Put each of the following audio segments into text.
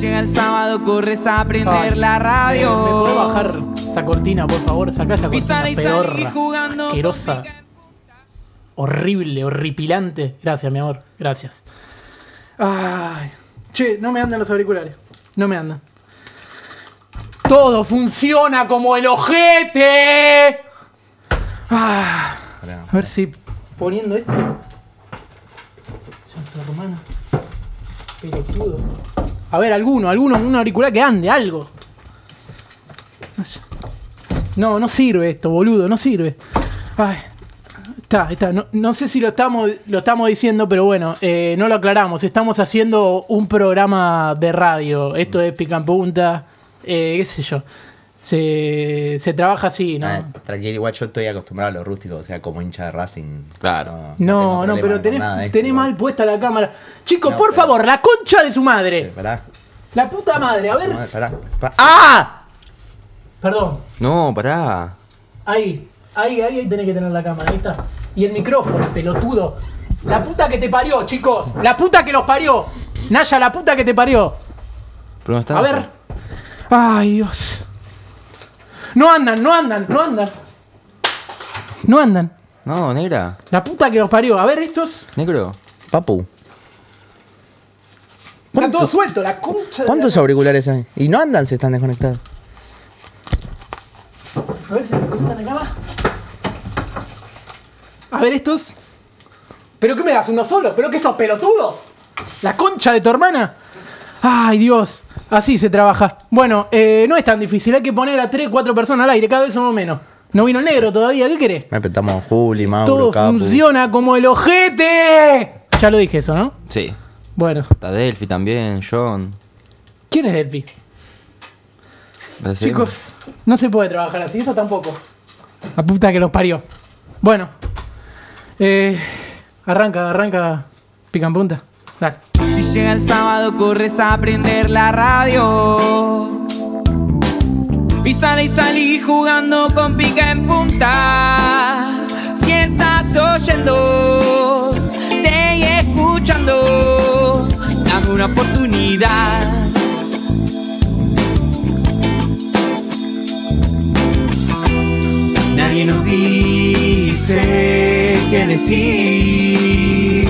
llega el sábado, corres a prender Ay, la radio. ¿Me, me podés bajar esa cortina, por favor? Sacá esa Y cortina sale y sale pedorra, jugando. asquerosa, horrible, horripilante. Gracias, mi amor, gracias. Ay, che, no me andan los auriculares. No me andan. Todo funciona como el ojete. Ah, a ver si poniendo esto. Santa Romana. Pelotudo. A ver, alguno, alguno, un auricular que ande, algo. No, no sirve esto, boludo, no sirve. Ay, está, está. No, no sé si lo estamos, lo estamos diciendo, pero bueno, eh, no lo aclaramos. Estamos haciendo un programa de radio. Esto es Pica en Punta, eh, qué sé yo. Se, se trabaja así, ¿no? Ah, tranquilo, igual yo estoy acostumbrado a lo rústico, o sea, como hincha de Racing. Claro. No, no, pero tenés, nada mal puesta la cámara. Chicos, No, por pero- favor, la concha de su madre. Pará, La puta madre, a ver. pará, pará. Pa- ¡Ah! Perdón. No, pará. Ahí, ahí, ahí, ahí tenés que tener la cámara, ahí está. Y el micrófono, pelotudo. La puta que te parió, chicos. La puta que los parió. Naya, la puta que te parió. Pero no está. A ver. Ay, Dios. No andan, no andan, no andan. No andan. No, negra. La puta que los parió. A ver, estos. Negro. Papu, Están ¿Cuánto- todos sueltos, la concha de ¿cuántos la- auriculares hay? Y no andan si están desconectados. A ver si se conectan acá. A ver estos. ¿Pero qué me das? ¿Uno solo? ¿Pero qué sos pelotudo? ¿La concha de tu hermana? Ay, Dios. Así se trabaja. Bueno, eh, no es tan difícil. Hay que poner a 3, 4 personas al aire. Cada vez somos menos. No vino el negro todavía. ¿Qué querés? Me apretamos Juli, Mauro, Todo Capu. funciona como el ojete. Ya lo dije eso, ¿no? Sí. Bueno. Está Delphi también, John. ¿Quién es Delphi? Chicos, no se puede trabajar así. Esto tampoco. La puta que los parió. Bueno. Eh, arranca, arranca. Pica en punta. Dale. Llega el sábado, corres a prender la radio. Y sale y salí jugando con pica en punta. Si estás oyendo, sigue escuchando. Dame una oportunidad. Nadie nos dice qué decir.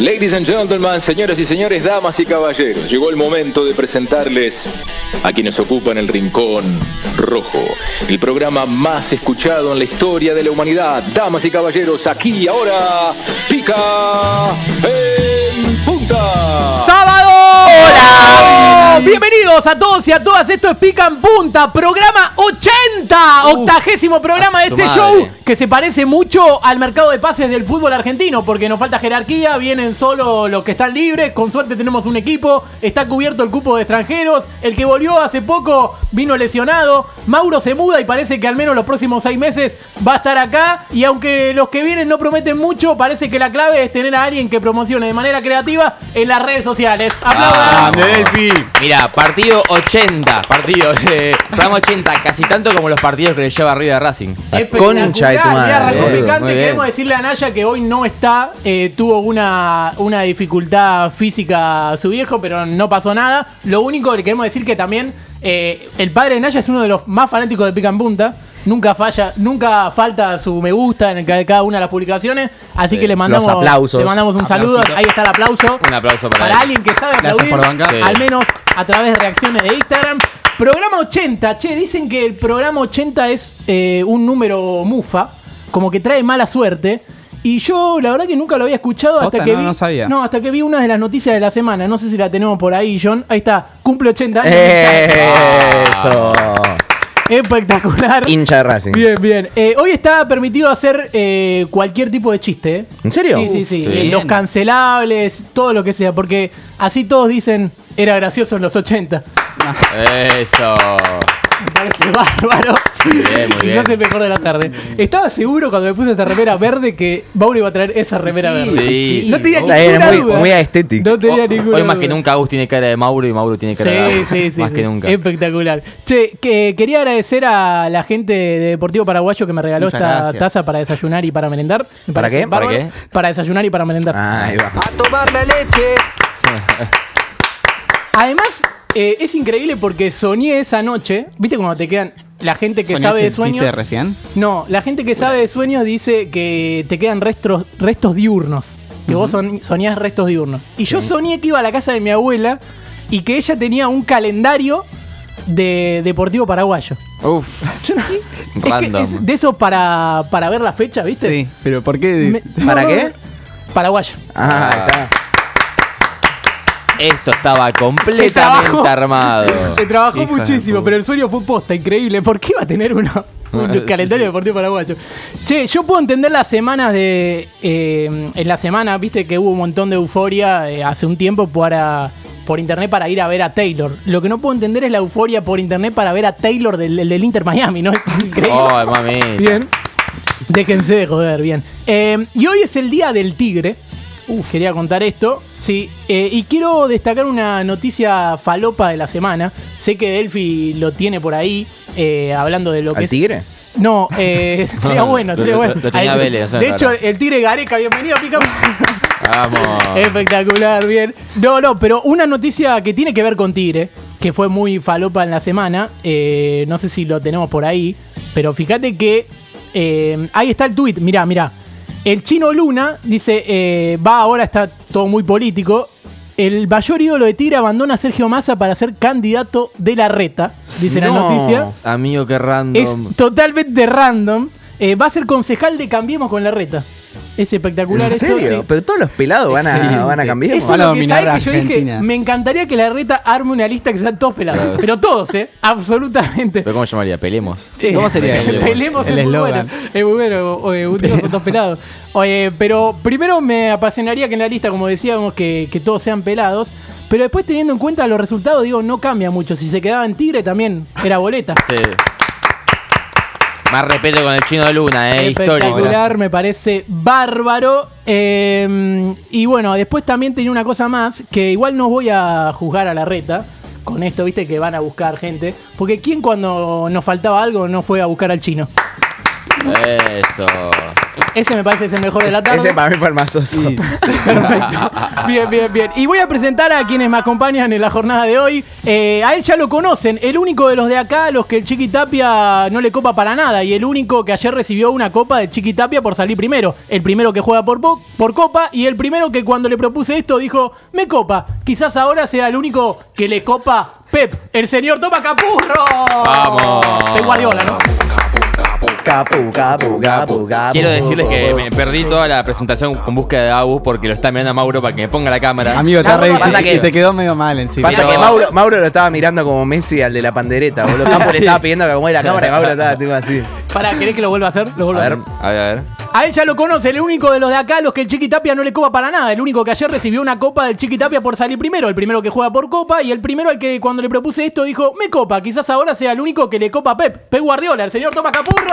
Ladies and gentlemen, señoras y señores, damas y caballeros, llegó el momento de presentarles a quienes ocupan el Rincón Rojo, el programa más escuchado en la historia de la humanidad. Damas y caballeros, aquí y ahora, pica en punta. ¡Sábado! ¡Hola! Bienvenidos a todos y a todas. Esto es Pica en Punta, programa 80, octagésimo programa de este madre. show que se parece mucho al mercado de pases del fútbol argentino porque nos falta jerarquía, vienen solo los que están libres, con suerte tenemos un equipo, está cubierto el cupo de extranjeros, el que volvió hace poco vino lesionado, Mauro se muda y parece que al menos los próximos seis meses va a estar acá y aunque los que vienen no prometen mucho, parece que la clave es tener a alguien que promocione de manera creativa en las redes sociales. ¡Aplaudan! Mira, partido 80. Partido. Eh, programa 80. Casi tanto como los partidos que le lleva arriba de Racing. La concha de tu madre, arrancó boludo. picante. Bien. Queremos decirle a Naya que hoy no está. eh, tuvo una, una dificultad física su viejo, pero no pasó nada. Lo único que le queremos decir que también eh, el padre de Naya es uno de los más fanáticos de Pica en Punta. Nunca falla, nunca falta su me gusta en cada cada una de las publicaciones. Así Sí. que le mandamos, Los aplausos. le mandamos un saludo. Ahí está el aplauso. Un aplauso para, Para él. alguien que sabe Gracias aplaudir, por bancar. Sí. al menos a través de reacciones de Instagram. Programa 80, che, dicen que el programa 80 es eh, un número mufa, como que trae mala suerte. Y yo la verdad que nunca lo había escuchado hasta que no, vi. no sabía. No, hasta que vi una de las noticias de la semana. No sé si la tenemos por ahí, John. Ahí está, cumple 80 años. Eso. Espectacular. Hincha de Racing. Bien, bien. Eh, hoy está permitido hacer eh, cualquier tipo de chiste. ¿eh? ¿En serio? Sí, sí, sí. sí. Eh, Los cancelables, todo lo que sea. Porque así todos dicen, era gracioso en los 80. Eso. Me parece bárbaro. bien, muy bien. Quizás el mejor de la tarde. Estaba seguro cuando me puse esta remera verde que Mauro iba a traer esa remera verde. sí. No tenía ninguna es muy- duda. muy aesthetic. No tenía Hoy- ninguna Hoy más que nunca Agus tiene cara de Mauro y Mauro tiene cara de Sí, Agus. sí, sí. Más sí. que nunca. Espectacular. Che, que quería agradecer a la gente de Deportivo Paraguayo que me regaló Muchas esta gracias. taza para desayunar y para merendar. Me ¿Para qué? ¿Para qué? Para desayunar y para merendar. Ah, ahí va. A tomar la leche. Además, eh, es increíble porque soñé esa noche. ¿Viste cuando te quedan la gente que ¿Soñaste sabe de sueños? recién? No, la gente que sabe de sueños dice que te quedan restos, restos diurnos. Que vos son- soñás restos diurnos. Y yo soñé que iba a la casa de mi abuela y que ella tenía un calendario de Deportivo Paraguayo. Uf. Yo no- es que Random. es de eso para, para ver la fecha, ¿viste? Sí, pero ¿por qué? Me- ¿Para no, qué? Paraguayo. Ah, está. Esto estaba completamente trabajó. armado. Se trabajó muchísimo, pero el sueño fue posta, increíble. ¿Por qué iba a tener uno, un Sí, calendario sí. deportivo paraguayo? Che, yo puedo entender las semanas de. eh, en la semana, viste que hubo un montón de euforia eh, hace un tiempo para, por internet para ir a ver a Taylor. Lo que no puedo entender es la euforia por internet para ver a Taylor del, del- del Inter Miami, ¿no? Es increíble. Oh, mami. Bien. Déjense de joder, bien. Eh, y hoy es el día del tigre. Uh, quería contar esto. Sí, eh, y quiero destacar una noticia falopa de la semana. Sé que Delphi lo tiene por ahí, eh, hablando de lo que ¿Al es. tigre? No, eh, estaría bueno, lo- estaría lo- bueno. lo tenía Ahí- Vélez, de hecho, el tigre Gareca, bienvenido, pica. Vamos. Espectacular, bien. No, no, pero una noticia que tiene que ver con Tigre, que fue muy falopa en la semana, eh, no sé si lo tenemos por ahí, pero fíjate que eh, ahí está el tweet, mirá, mirá. El chino Luna dice, eh, va ahora, está todo muy político. El mayor ídolo de Tigre abandona a Sergio Massa para ser candidato de la reta, dice la No. noticia. Amigo, qué Es random. totalmente random. Eh, va a ser concejal de Cambiemos con la reta. Es espectacular ¿En esto, serio? sí. Pero todos los pelados van a, van a cambiar. Eso Van a lo que dominar sabes que yo dije. Me encantaría que la reta arme una lista que sean todos pelados. Claro. Pero todos, ¿eh? Absolutamente. ¿Pero cómo se llamaría? ¿Pelemos? Sí. ¿Cómo sería el- Pelemos el es muy bueno. Es muy bueno. Oye, un tiro son todos pelados. Oye, pero primero me apasionaría que en la lista, como decíamos, que, que todos sean pelados. Pero después, teniendo en cuenta los resultados, digo, no cambia mucho. Si se quedaba en Tigre, también era boleta. Sí. Más respeto con el chino de Luna, eh. Histórico. Espectacular, me parece bárbaro. Eh, y bueno, después también tenía una cosa más, que igual no voy a juzgar a la reta. Con esto, viste, que van a buscar gente. Porque ¿quién cuando nos faltaba algo no fue a buscar al chino? Eso. Ese me parece que es el mejor de la tarde. Ese para mí fue el más soso. Perfecto. Bien, bien, bien. Y voy a presentar a quienes me acompañan en la jornada de hoy. Eh, a él ya lo conocen, el único de los de acá a los que el Chiqui Tapia no le copa para nada. Y el único que ayer recibió una copa de Chiqui Tapia por salir primero. El primero que juega por, po- por copa y el primero que cuando le propuse esto dijo, me copa. Quizás ahora sea el único que le copa Pep, el señor Toma Capurro. Vamos. De Guardiola, ¿no? Quiero decirles que me perdí toda la presentación con búsqueda de Agus porque lo está mirando a Mauro para que me ponga la cámara. Amigo, está re pasa que- y te quedó medio mal encima. Pasa que Mauro, Mauro lo estaba mirando como Messi al de la pandereta, boludo. Campo le estaba pidiendo que mueva la cámara y Mauro estaba tipo así. Para, ¿querés que lo vuelva a hacer? Lo vuelvo A a, ver. hacer. A ver, a ver. A él ya lo conoce, el único de los de acá, a los que el Chiqui Tapia no le copa para nada. El único que ayer recibió una copa del Chiqui Tapia por salir primero. El primero que juega por copa y el primero al que cuando le propuse esto dijo, me copa. Quizás ahora sea el único que le copa a Pep. Pep Guardiola, el señor Toma Capurro.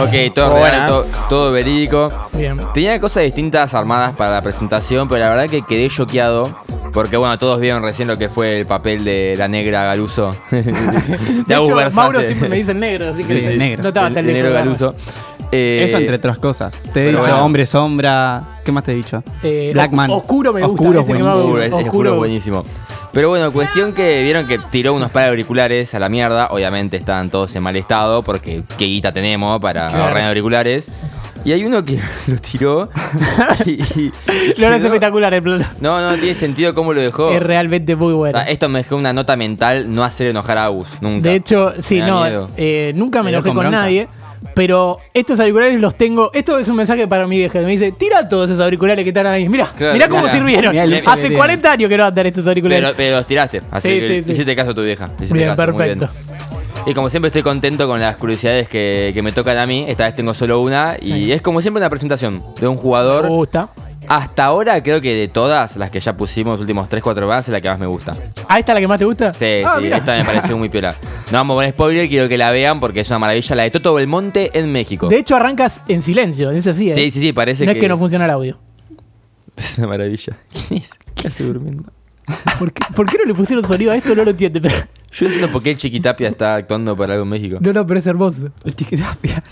Ok, todo real, todo, todo verídico. Bien. Tenía cosas distintas armadas para la presentación, pero la verdad que quedé choqueado. Porque bueno, todos vieron recién lo que fue el papel de la negra Galuso. de De hecho. Mauro siempre me dice el negro, así que Sí, sí, negro. no estaba El tan negro. Galuso. Eh, Eso entre otras cosas. Te he dicho bueno. hombre sombra. ¿Qué más te he dicho? Eh, Blackman. Oscuro me gusta, Oscuro, buenísimo. Oscuro, es, es Oscuro. oscuro, buenísimo. Pero bueno, cuestión que vieron que tiró unos par de auriculares a la mierda. Obviamente están todos en mal estado porque qué guita tenemos para Claro. ahorrar auriculares. Y hay uno que lo tiró. y- y Lo es quedó- espectacular el plano. No, no tiene sentido cómo lo dejó. Es realmente muy O bueno. sea, esto me dejó una nota mental no hacer enojar a Agus, nunca. De hecho, sí, Me no, eh, nunca me Me enojé con bronca. nadie. Pero estos auriculares los tengo. Esto es un mensaje para mi vieja. que Me dice: Tira todos esos auriculares que están ahí. Mira, Claro, mira cómo sirvieron. Mirá Hace tienen. 40 años que no andan estos auriculares. Pero, pero los tiraste, así Sí, que sí, sí. hiciste caso a tu vieja. hiciste bien, caso, muy perfecto. Y como siempre estoy contento con las curiosidades que, que me tocan a mí, esta vez tengo solo una, y es como siempre una presentación de un Me jugador gusta. Hasta ahora creo que de todas las que ya pusimos, los últimos 3-4 más, es la que más me gusta. ¿Ah, esta es la que más te gusta? Sí, Ah, sí, mira. esta me pareció muy piola. No vamos a poner spoiler, quiero que la vean porque es una maravilla. La de Toto Belmonte en México. De hecho, arrancas en silencio, es así, ¿eh? Sí, sí, sí, parece no que... es que no funciona el audio. Es una maravilla. ¿Quién es? ¿Qué hace durmiendo? ¿Por qué, por qué no le pusieron sonido a esto? No lo entiendo. Pero... Yo entiendo por qué el Chiquitapia está actuando para algo en México. No, no, pero es hermoso. El chiquitapia.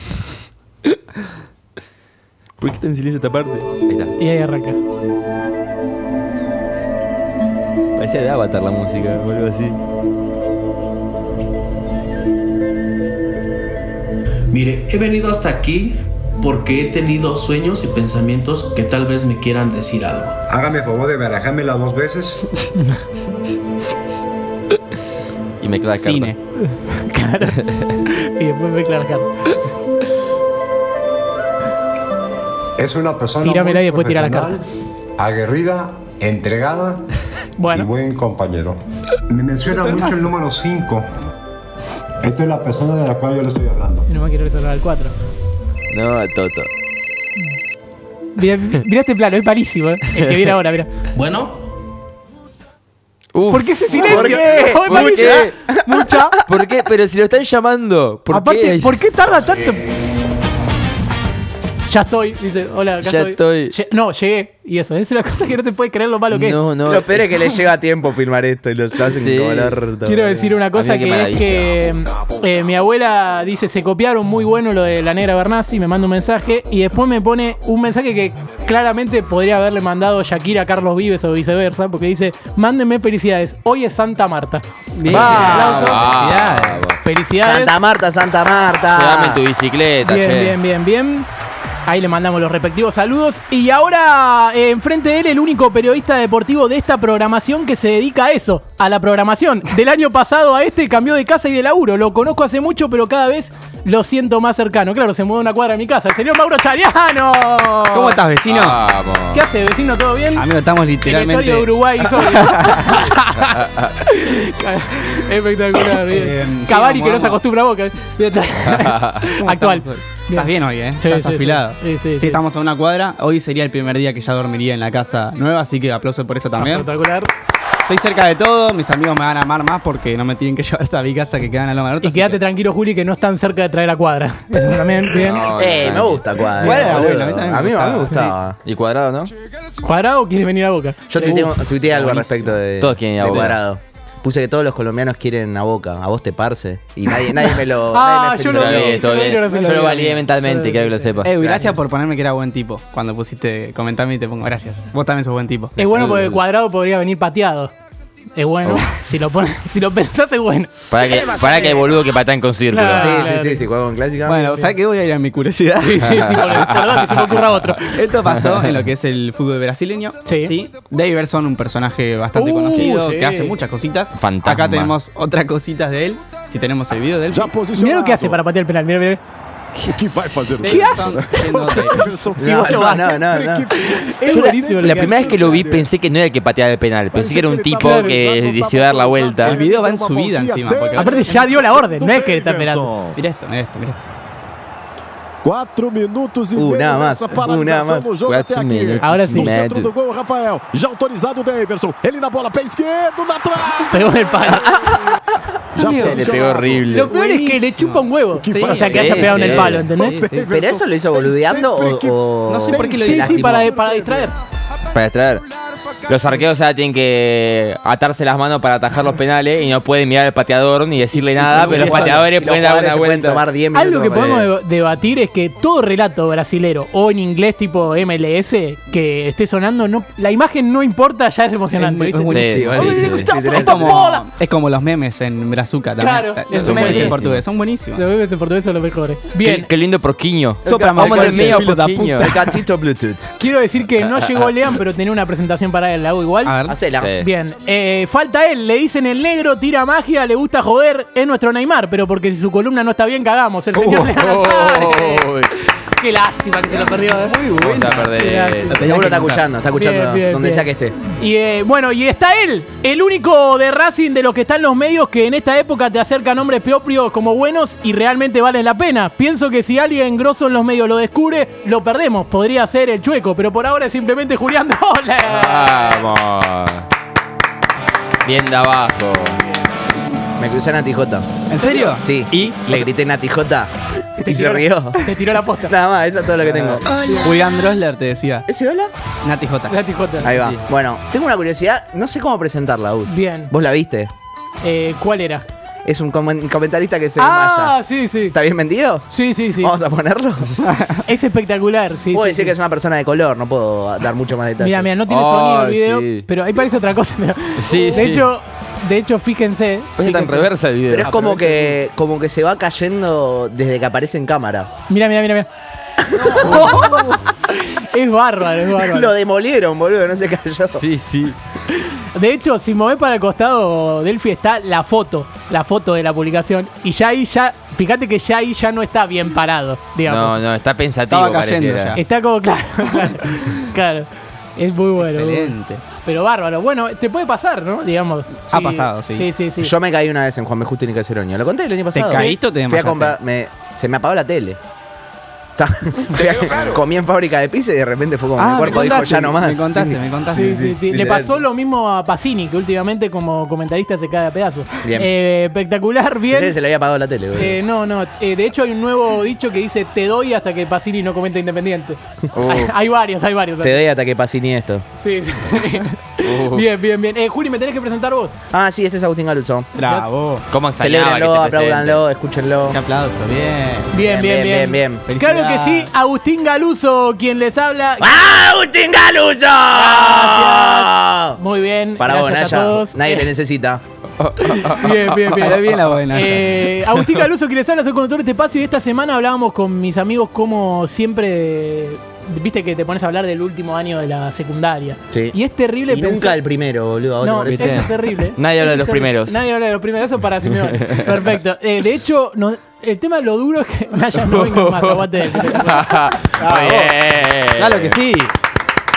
¿Por qué está en silencio esta parte? Ahí está. Y ahí arranca. Parecía de Avatar la música o algo así. Mire, he venido hasta aquí porque he tenido sueños y pensamientos que tal vez me quieran decir algo. Hágame favor de barajármela dos veces. Y me queda Cine. Claro. y después me claro, claro. Es una persona Tíramela muy y después tira la profesional, aguerrida, entregada y buen compañero. Me menciona mucho el número 5. Esta es la persona de la cual yo le estoy hablando. no me quiero retornar al 4. No, Toto. Mira, mira este plano, es malísimo, ¿eh? El que viene ahora, mira. Bueno, Uf. ¿Por qué ese silencio? ¿Por qué? ¡Oh, ¿Por qué? Mucha. ¿Por qué? Pero si lo están llamando. ¿Por Aparte, qué? ¿por qué tarda tanto? Ya estoy, dice, hola, acá Ya estoy. estoy. Lle- no, llegué. Y eso, es una cosa que no se puede creer lo malo que es. No, no. Lo peor es que le llega a tiempo filmar esto y lo hacen Sí. orto. Quiero decir una cosa Amigo, que qué es que eh, mi abuela dice, se copiaron muy bueno lo de la negra Bernasi, me manda un mensaje y después me pone un mensaje que claramente podría haberle mandado Shakira a Carlos Vives o viceversa, porque dice, mándenme felicidades, hoy es Santa Marta. Bien. Aplauso. Felicidades. Felicidades. Santa Marta, Santa Marta. Llévame en tu bicicleta, Bien, che. bien, bien, bien. Ahí le mandamos los respectivos saludos. Y ahora, eh, enfrente de él, el único periodista deportivo de esta programación que se dedica a eso, a la programación. Del año pasado a este cambió de casa y de laburo. Lo conozco hace mucho, pero cada vez lo siento más cercano. Claro, se mudó una cuadra a mi casa. El señor Mauro Chariano. ¿Cómo estás, vecino? Vamos. ¿Qué hace, vecino? ¿Todo bien? Amigo, estamos En la literalmente. historia de Uruguay. Espectacular, bien. Eh, sí, que no se acostumbra a boca. Bien. ¿Cómo Actual. Bien. Estás bien hoy, ¿eh? Sí, Estás sí, sí. afilado. Sí, sí, sí. estamos a una cuadra. Hoy sería el primer día que ya dormiría en la casa nueva, así que aplauso por eso también. Espectacular. Estoy cerca de todo, mis amigos me van a amar más porque no me tienen que llevar hasta mi casa que quedan a Loma Norte. Y quédate que- tranquilo, Juli, que no están cerca de traer a cuadra. Eso también, bien. No, Eh, me gusta Cuadra. Bueno, a mí también me a mí, a mí me gustaba. Y cuadrado, ¿no? ¿Cuadrado o quieres venir a Boca? Yo tuiteé, algo al respecto de, Todos quieren ir a Boca. Cuadrado. Puse que todos los colombianos quieren a Boca. A vos te parce. Y nadie, nadie me lo. Ah, nadie me yo lo vi, bien, yo lo bien. yo lo vi, Yo lo lo vi. validé mentalmente, quiero que lo sepas. Eh, gracias Gracias. por ponerme que era buen tipo. Cuando pusiste comentarme y te pongo gracias. Vos también sos buen tipo. Es bueno porque Cuadrado podría venir pateado. Es bueno. Si lo pones, si lo pensás, es bueno. Para que, para que boludo que círculo. Claro. Sí, sí, sí, sí, juego con clásica. Bueno, ¿sabes qué? Voy a ir a mi curiosidad. Sí, sí, sí, perdón, que se me ocurra otro. Esto pasó en lo que es el fútbol brasileño. Sí. Daverson, un personaje bastante Uh, conocido, sí. que hace muchas cositas. Fantasma. Acá tenemos otras cositas de él. Si tenemos el video de él. Mira lo que hace para patear el penal. Mira, mira. Daverson. Y vos lo no, Yo la, la que primera vez que lo vi pensé que no era el que pateaba el penal. Pensé que era un tipo que decidió dar la vuelta. El video va en su vida encima. Porque Aparte ya dio la orden, no es que está esperando. Mira esto, mira esto, mira esto. 4 minutos e Uh, meio nessa paralisação no jogo Quatro até aqui. minutos Ahora sí. No centro Médio. do gol, Rafael. Já autorizado o Daverson. Ele na bola, pé esquerdo, na trave. Pegó en el palo. Já Amigo, Se le pegó posicionado. horrible. Lo peor es que le chupa un huevo. Sí, o sea, que sí, haya pegado en sí. el palo, ¿entendés? Sí, sí. ¿Pero eso lo hizo boludeando o, o- No sé por qué lo Sí, hizo. sí, para, para distraer. Para extraer. Los arqueros ahora tienen que atarse las manos para atajar los penales y no pueden mirar al pateador ni decirle nada, pero los pateadores los pueden dar una vuelta. tomar 10 minutos. Algo que podemos deba- debatir es que todo relato brasilero o en inglés tipo MLS que esté sonando, no, la imagen no importa, ya es emocionante. Es como, bola. es como los memes en Brazuca también. Claro, los son memes en buenísimos. portugués son buenísimos. Los bebés en portugués son los mejores. Qué, Bien, qué lindo porquiño. Sopra Vamos da porquiño. El gatito Bluetooth. quiero decir que no llegó Lean, pero tenía una presentación para él, la hago igual. A ver. Hacela. Sí. Bien, eh, falta él, le dicen el negro, tira magia, le gusta joder, es nuestro Neymar, pero porque si su columna no está bien, cagamos. El señor. Qué lástima que se lo perdió. ¿eh? Muy Vamos a perder. Seguro está escuchando, está escuchando Bien, bien, donde bien. sea que esté. Y eh, bueno, y está él, el único de Racing de los que están en los medios que en esta época te acerca nombres propios como buenos y realmente valen la pena. Pienso que si alguien grosso en los medios lo descubre, lo perdemos. Podría ser el chueco, pero por ahora es simplemente Julián Doble. Vamos. Bien de abajo. Me crucé a Nati J. ¿En serio? Sí. ¿Y? Le grité Nati J. Te Y se tiró- rió. Te tiró la posta. Nada más, eso es todo lo que tengo. Julián Drosler te decía. ¿Ese hola? Nati J. La tijota. Ahí va. Bueno, tengo una curiosidad. No sé cómo presentarla, Gus. Bien. ¿Vos la viste? Eh, ¿Cuál era? Es un comen- comentarista que se ah, desmaya. sí, sí. ¿Está bien vendido? Sí, sí, sí. Vamos a ponerlo. Es espectacular, sí. Puedo sí, decir sí. que es una persona de color, no puedo dar mucho más detalles. Mira, mira, no tiene sonido el video, sí. pero ahí parece otra cosa. pero- Sí, de sí. hecho, de hecho, fíjense. Pues está en fíjense. reversa el video. Pero es como que, como que se va cayendo desde que aparece en cámara. Mira, mira, mira, mira. es bárbaro, es bárbaro. Lo demolieron, boludo, no se cayó. Sí, sí. De hecho, si movés para el costado, Delphi está la foto, la foto de la publicación. Y ya ahí, ya, fíjate que ya ahí ya no está bien parado, digamos. No, no, está pensativo. Estaba cayendo pareciera. ya. Está como, claro, claro, claro. Es muy bueno. muy bueno. Excelente. Pero bárbaro. Bueno, te puede pasar, ¿no? Digamos. Ha pasado, sí. Sí, sí, sí. Yo me caí una vez en Juan B. Justo y Caceroño. ¿Lo conté el año pasado? caíste o te Fui a desmayaste? comprar, me- se me apagó la tele. Comí en fábrica de pizza y de repente fue como Ah, mi cuerpo dijo ya no más. Me contaste, Sí. me contaste. Sí, sí, sí. Le pasó lo mismo a Pacini, que últimamente como comentarista se cae a pedazos. Bien. Eh, espectacular, bien. Pensé que se le había apagado la tele. Eh, no, no. eh, de hecho, hay un nuevo dicho que dice: Te doy hasta que Pacini no comenta independiente. hay, hay varios, hay varios. Te doy hasta que Pacini esto. Sí, sí. bien, bien, bien. Eh, Juli, ¿me tenés que presentar vos? Ah, sí, este es Agustín Galuso. Bravo. ¿Cómo presenten? apláudanlo, escúchenlo. Qué aplauso, bien. Bien, bien, bien. bien. bien. Claro que sí, Agustín Galuso, quien les habla. ¡Agustín Galuso! Gracias. Muy bien. Para vos, gracias a Naya. todos. Nadie te necesita. Bien, bien, bien. Bien la Naya. Eh, Agustín Caluso, quien les habla, soy conductor de este espacio y esta semana hablábamos con mis amigos como siempre, viste que te pones a hablar del último año de la secundaria. Sí. Y es terrible Y pensar- nunca el primero, boludo. ¿a vos No, eso es terrible. Nadie habla de los primeros. Nadie habla de los primeros, eso para Simeone. Perfecto. Eh, de hecho, no- el tema de lo duro es que Naya no venga más, aguante. Muy bien. Claro que sí.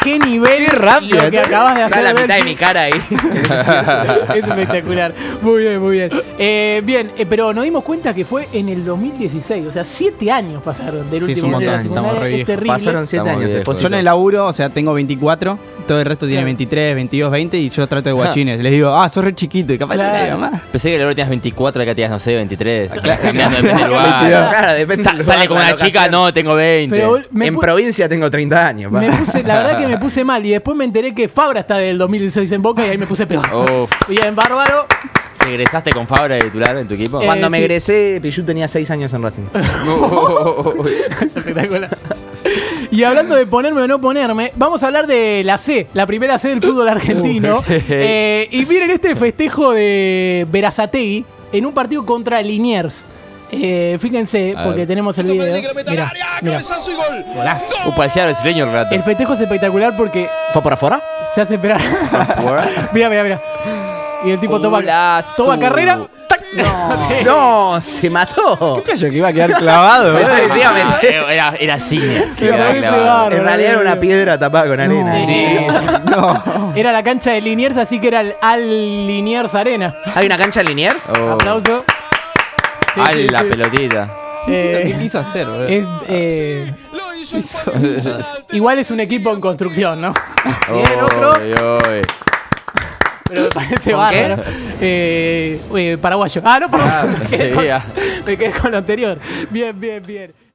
Qué nivel Qué rápido, lo que acabas de hacer. Está la mitad de mi cara ahí. es espectacular. Muy bien, muy bien. Eh, bien, eh, pero nos dimos cuenta que fue en el 2016. O sea, siete años pasaron del Sí, último de la montón, secundaria. Es terrible. Pasaron siete Estamos años. viejos. Yo en el laburo, o sea, tengo 24, todo el resto tiene Claro. 23, 22, 20 y yo trato de guachines. Les digo, ah, sos re chiquito y capaz Claro. te diga más. Pensé que ahora tenías 24, acá tenías, no sé, 23. Cambiando depende del Claro, lugar. Claro, depende Sa- del sale con una chica, no, tengo 20. Pero me, en provincia tengo 30 años. pa. me puse, la verdad que me puse mal y después me enteré que Fabra está del 2016 en Boca y ahí me puse peor. Uf. Bien, bárbaro. ¿Regresaste con Fabra de titular en tu equipo? Eh, Cuando me sí. egresé, Pichu tenía 6 años en Racing. Espectacular. y hablando de ponerme o no ponerme, vamos a hablar de la C, la primera C del fútbol argentino. Eh, y miren este festejo de Verazategui en un partido contra Liniers. Eh, fíjense, A porque ver. tenemos el video. Mirá, mirá. Uh, parecía brasileño el rato. El festejo es espectacular porque ¿Fue por afuera? se hace esperar. mira, mira, mira. Y el tipo toma, Golazo. toma carrera. ¡tac! Sí. No, se mató. ¿Qué yo que iba a quedar clavado? Pensé que se iba a meter. Era, era cine. Se Era parece clavado. bárbaro. En realidad era una piedra tapada con arena. Sí. No. Era la cancha de Liniers, así que era el Al Liniers Arena. ¿Hay una cancha en Liniers? Oh. Aplauso. Sí, Ay, sí, la sí. pelotita. Eh, ¿Qué quiso hacer, boludo? es, eh, igual es un equipo en construcción, ¿no? Bien, Oh, otro. Oy, oy. Pero me parece bárbaro. Eh, eh, paraguayo. Ah, no, perdón. Ah, me, quedé con, ah. me quedé con lo anterior. Bien, bien, bien.